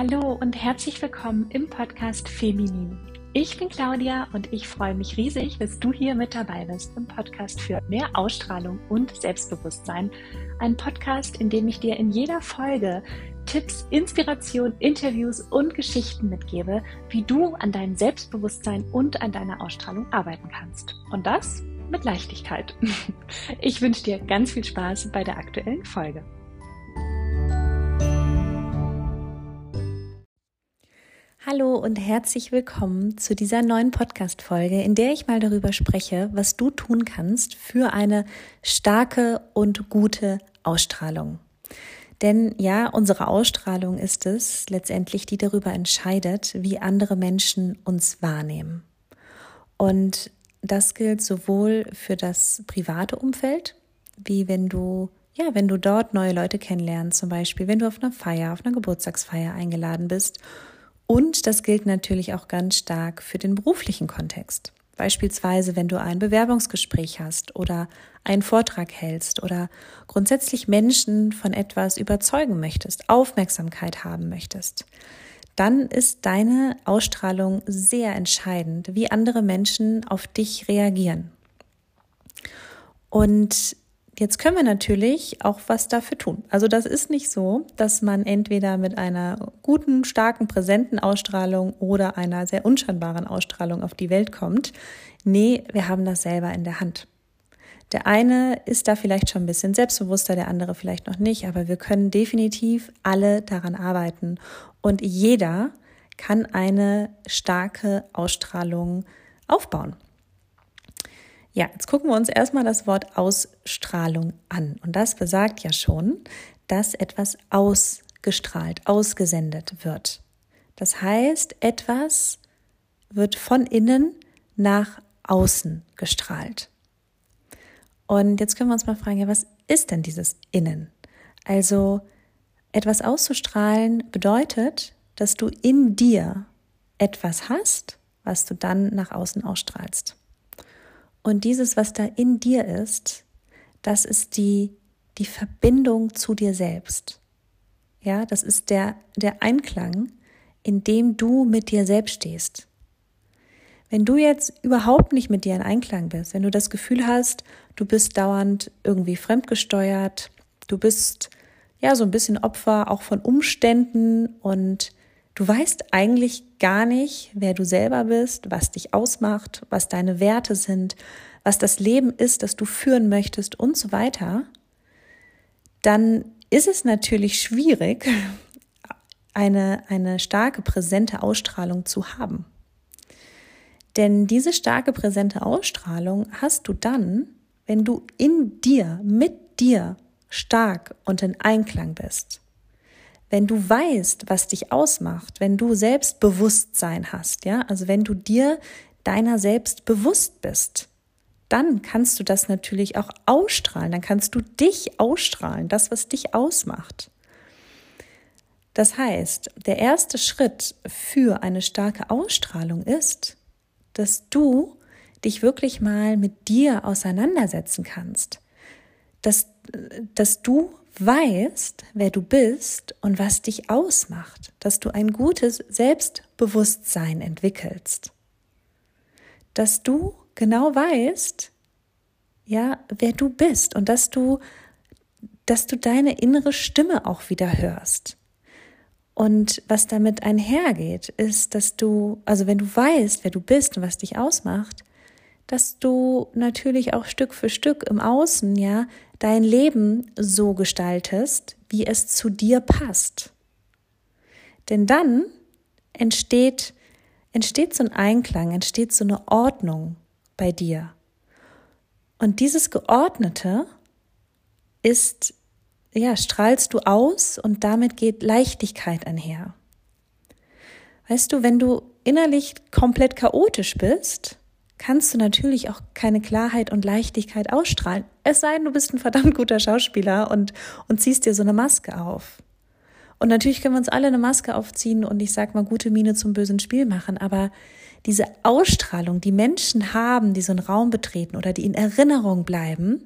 Hallo und herzlich willkommen im Podcast Feminin. Ich bin Claudia und ich freue mich riesig, dass du hier mit dabei bist im Podcast für mehr Ausstrahlung und Selbstbewusstsein. Ein Podcast, in dem ich dir in jeder Folge Tipps, Inspiration, Interviews und Geschichten mitgebe, wie du an deinem Selbstbewusstsein und an deiner Ausstrahlung arbeiten kannst. Und das mit Leichtigkeit. Ich wünsche dir ganz viel Spaß bei der aktuellen Folge. Hallo und herzlich willkommen zu dieser neuen Podcast-Folge, in der ich mal darüber spreche, was du tun kannst für eine starke und gute Ausstrahlung. Denn ja, unsere Ausstrahlung ist es letztendlich, die darüber entscheidet, wie andere Menschen uns wahrnehmen. Und das gilt sowohl für das private Umfeld, wie wenn du ja, wenn du dort neue Leute kennenlernst, zum Beispiel, wenn du auf einer Feier, auf einer Geburtstagsfeier eingeladen bist und das gilt natürlich auch ganz stark für den beruflichen Kontext. Beispielsweise, wenn du ein Bewerbungsgespräch hast oder einen Vortrag hältst oder grundsätzlich Menschen von etwas überzeugen möchtest, Aufmerksamkeit haben möchtest, dann ist deine Ausstrahlung sehr entscheidend, wie andere Menschen auf dich reagieren. Und Jetzt können wir natürlich auch was dafür tun. Also das ist nicht so, dass man entweder mit einer guten, starken, präsenten Ausstrahlung oder einer sehr unscheinbaren Ausstrahlung auf die Welt kommt. Nee, wir haben das selber in der Hand. Der eine ist da vielleicht schon ein bisschen selbstbewusster, der andere vielleicht noch nicht, aber wir können definitiv alle daran arbeiten. Und jeder kann eine starke Ausstrahlung aufbauen. Ja, jetzt gucken wir uns erstmal das Wort Ausstrahlung an. Und das besagt ja schon, dass etwas ausgestrahlt, ausgesendet wird. Das heißt, etwas wird von innen nach außen gestrahlt. Und jetzt können wir uns mal fragen, ja, was ist denn dieses Innen? Also etwas auszustrahlen bedeutet, dass du in dir etwas hast, was du dann nach außen ausstrahlst. Und dieses, was da in dir ist, das ist die, die Verbindung zu dir selbst. Ja, das ist der, der Einklang, in dem du mit dir selbst stehst. Wenn du jetzt überhaupt nicht mit dir in Einklang bist, wenn du das Gefühl hast, du bist dauernd irgendwie fremdgesteuert, du bist ja so ein bisschen Opfer auch von Umständen und Du weißt eigentlich gar nicht, wer du selber bist, was dich ausmacht, was deine Werte sind, was das Leben ist, das du führen möchtest und so weiter. Dann ist es natürlich schwierig, eine, eine starke, präsente Ausstrahlung zu haben. Denn diese starke, präsente Ausstrahlung hast du dann, wenn du in dir, mit dir stark und in Einklang bist wenn du weißt, was dich ausmacht, wenn du Selbstbewusstsein hast, ja, also wenn du dir deiner selbst bewusst bist, dann kannst du das natürlich auch ausstrahlen, dann kannst du dich ausstrahlen, das, was dich ausmacht. Das heißt, der erste Schritt für eine starke Ausstrahlung ist, dass du dich wirklich mal mit dir auseinandersetzen kannst, dass, dass du weißt, wer du bist und was dich ausmacht, dass du ein gutes Selbstbewusstsein entwickelst, dass du genau weißt, ja, wer du bist und dass du, dass du deine innere Stimme auch wieder hörst. Und was damit einhergeht, ist, dass du, also wenn du weißt, wer du bist und was dich ausmacht, dass du natürlich auch Stück für Stück im Außen, ja, dein Leben so gestaltest, wie es zu dir passt. Denn dann entsteht, entsteht so ein Einklang, entsteht so eine Ordnung bei dir. Und dieses Geordnete ist, ja, strahlst du aus und damit geht Leichtigkeit einher. Weißt du, wenn du innerlich komplett chaotisch bist, kannst du natürlich auch keine Klarheit und Leichtigkeit ausstrahlen. Es sei denn, du bist ein verdammt guter Schauspieler und, und ziehst dir so eine Maske auf. Und natürlich können wir uns alle eine Maske aufziehen und ich sag mal gute Miene zum bösen Spiel machen, aber diese Ausstrahlung, die Menschen haben, die so einen Raum betreten oder die in Erinnerung bleiben,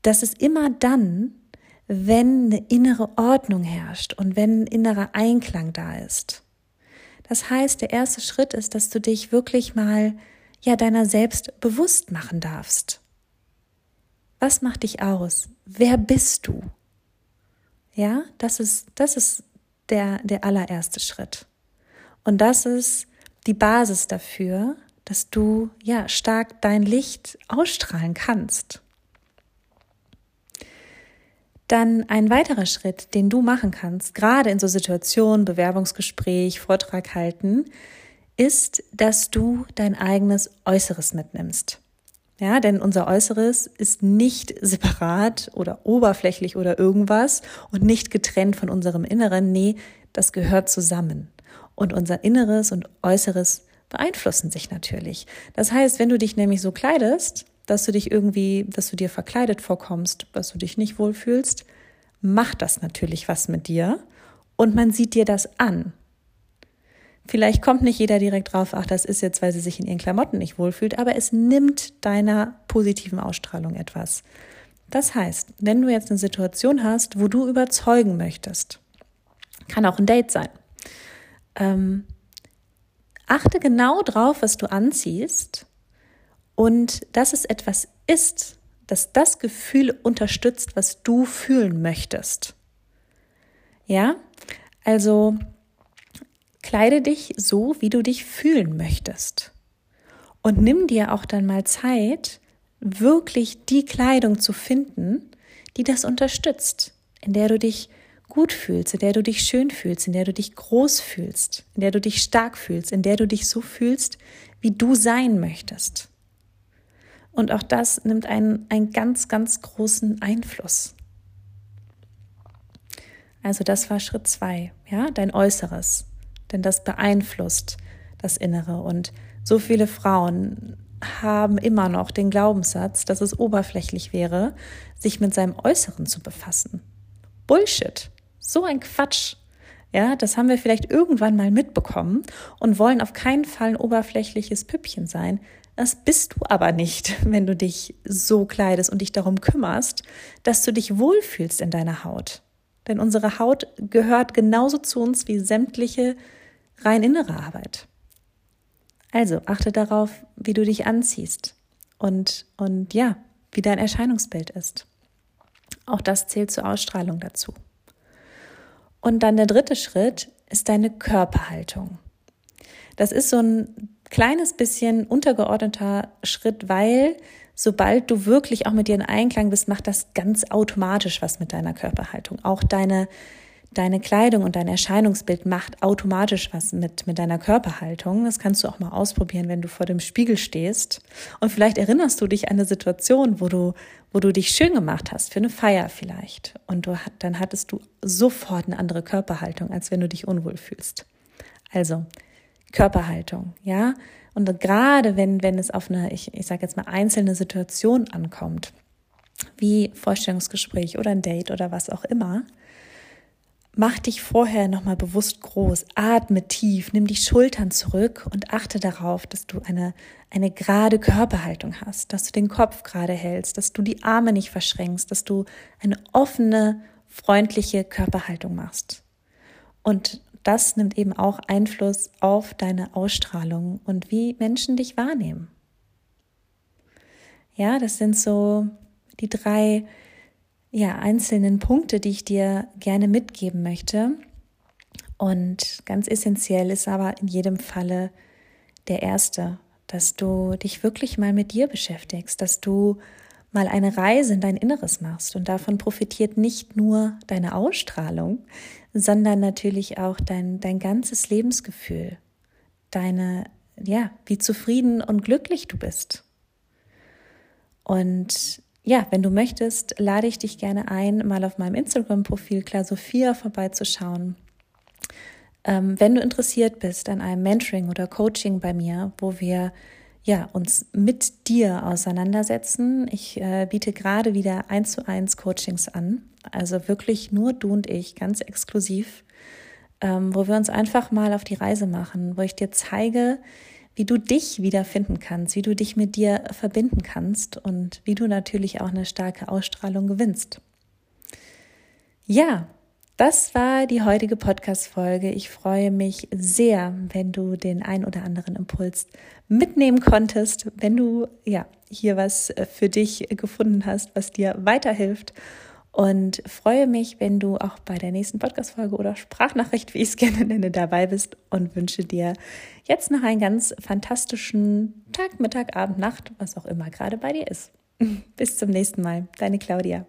das ist immer dann, wenn eine innere Ordnung herrscht und wenn ein innerer Einklang da ist. Das heißt, der erste Schritt ist, dass du dich wirklich mal ja deiner selbst bewusst machen darfst. Was macht dich aus? Wer bist du? Ja, das ist, das ist der, der allererste Schritt. Und das ist die Basis dafür, dass du ja stark dein Licht ausstrahlen kannst. Dann ein weiterer Schritt, den du machen kannst, gerade in so Situationen, Bewerbungsgespräch, Vortrag halten, ist, dass du dein eigenes Äußeres mitnimmst. Ja, denn unser Äußeres ist nicht separat oder oberflächlich oder irgendwas und nicht getrennt von unserem Inneren. Nee, das gehört zusammen. Und unser Inneres und Äußeres beeinflussen sich natürlich. Das heißt, wenn du dich nämlich so kleidest, dass du dich irgendwie, dass du dir verkleidet vorkommst, dass du dich nicht wohlfühlst, macht das natürlich was mit dir und man sieht dir das an. Vielleicht kommt nicht jeder direkt drauf, ach, das ist jetzt, weil sie sich in ihren Klamotten nicht wohlfühlt, aber es nimmt deiner positiven Ausstrahlung etwas. Das heißt, wenn du jetzt eine Situation hast, wo du überzeugen möchtest, kann auch ein Date sein, ähm, achte genau drauf, was du anziehst und dass es etwas ist, das das Gefühl unterstützt, was du fühlen möchtest. Ja, also Kleide dich so, wie du dich fühlen möchtest. Und nimm dir auch dann mal Zeit, wirklich die Kleidung zu finden, die das unterstützt, in der du dich gut fühlst, in der du dich schön fühlst, in der du dich groß fühlst, in der du dich stark fühlst, in der du dich so fühlst, wie du sein möchtest. Und auch das nimmt einen, einen ganz, ganz großen Einfluss. Also das war Schritt zwei, ja, dein Äußeres denn das beeinflusst das Innere. Und so viele Frauen haben immer noch den Glaubenssatz, dass es oberflächlich wäre, sich mit seinem Äußeren zu befassen. Bullshit. So ein Quatsch. Ja, das haben wir vielleicht irgendwann mal mitbekommen und wollen auf keinen Fall ein oberflächliches Püppchen sein. Das bist du aber nicht, wenn du dich so kleidest und dich darum kümmerst, dass du dich wohlfühlst in deiner Haut. Denn unsere Haut gehört genauso zu uns wie sämtliche rein innere Arbeit. Also achte darauf, wie du dich anziehst und, und ja, wie dein Erscheinungsbild ist. Auch das zählt zur Ausstrahlung dazu. Und dann der dritte Schritt ist deine Körperhaltung. Das ist so ein kleines bisschen untergeordneter Schritt, weil sobald du wirklich auch mit dir in Einklang bist, macht das ganz automatisch was mit deiner Körperhaltung. Auch deine deine Kleidung und dein Erscheinungsbild macht automatisch was mit, mit deiner Körperhaltung. Das kannst du auch mal ausprobieren, wenn du vor dem Spiegel stehst. Und vielleicht erinnerst du dich an eine Situation, wo du, wo du dich schön gemacht hast, für eine Feier vielleicht. Und du, dann hattest du sofort eine andere Körperhaltung, als wenn du dich unwohl fühlst. Also, Körperhaltung, ja. Und gerade wenn, wenn es auf eine, ich, ich sage jetzt mal, einzelne Situation ankommt, wie Vorstellungsgespräch oder ein Date oder was auch immer, Mach dich vorher nochmal bewusst groß, atme tief, nimm die Schultern zurück und achte darauf, dass du eine, eine gerade Körperhaltung hast, dass du den Kopf gerade hältst, dass du die Arme nicht verschränkst, dass du eine offene, freundliche Körperhaltung machst. Und das nimmt eben auch Einfluss auf deine Ausstrahlung und wie Menschen dich wahrnehmen. Ja, das sind so die drei ja, einzelnen Punkte, die ich dir gerne mitgeben möchte. Und ganz essentiell ist aber in jedem Falle der erste, dass du dich wirklich mal mit dir beschäftigst, dass du mal eine Reise in dein Inneres machst. Und davon profitiert nicht nur deine Ausstrahlung, sondern natürlich auch dein, dein ganzes Lebensgefühl, deine, ja, wie zufrieden und glücklich du bist. Und ja, wenn du möchtest, lade ich dich gerne ein, mal auf meinem Instagram-Profil Klar Sophia vorbeizuschauen. Ähm, wenn du interessiert bist an einem Mentoring oder Coaching bei mir, wo wir ja, uns mit dir auseinandersetzen. Ich äh, biete gerade wieder eins zu eins Coachings an, also wirklich nur du und ich, ganz exklusiv, ähm, wo wir uns einfach mal auf die Reise machen, wo ich dir zeige, wie du dich wiederfinden kannst, wie du dich mit dir verbinden kannst und wie du natürlich auch eine starke Ausstrahlung gewinnst. Ja, das war die heutige Podcast-Folge. Ich freue mich sehr, wenn du den ein oder anderen Impuls mitnehmen konntest, wenn du ja hier was für dich gefunden hast, was dir weiterhilft. Und freue mich, wenn du auch bei der nächsten Podcast-Folge oder Sprachnachricht, wie ich es gerne nenne, dabei bist und wünsche dir jetzt noch einen ganz fantastischen Tag, Mittag, Abend, Nacht, was auch immer gerade bei dir ist. Bis zum nächsten Mal. Deine Claudia.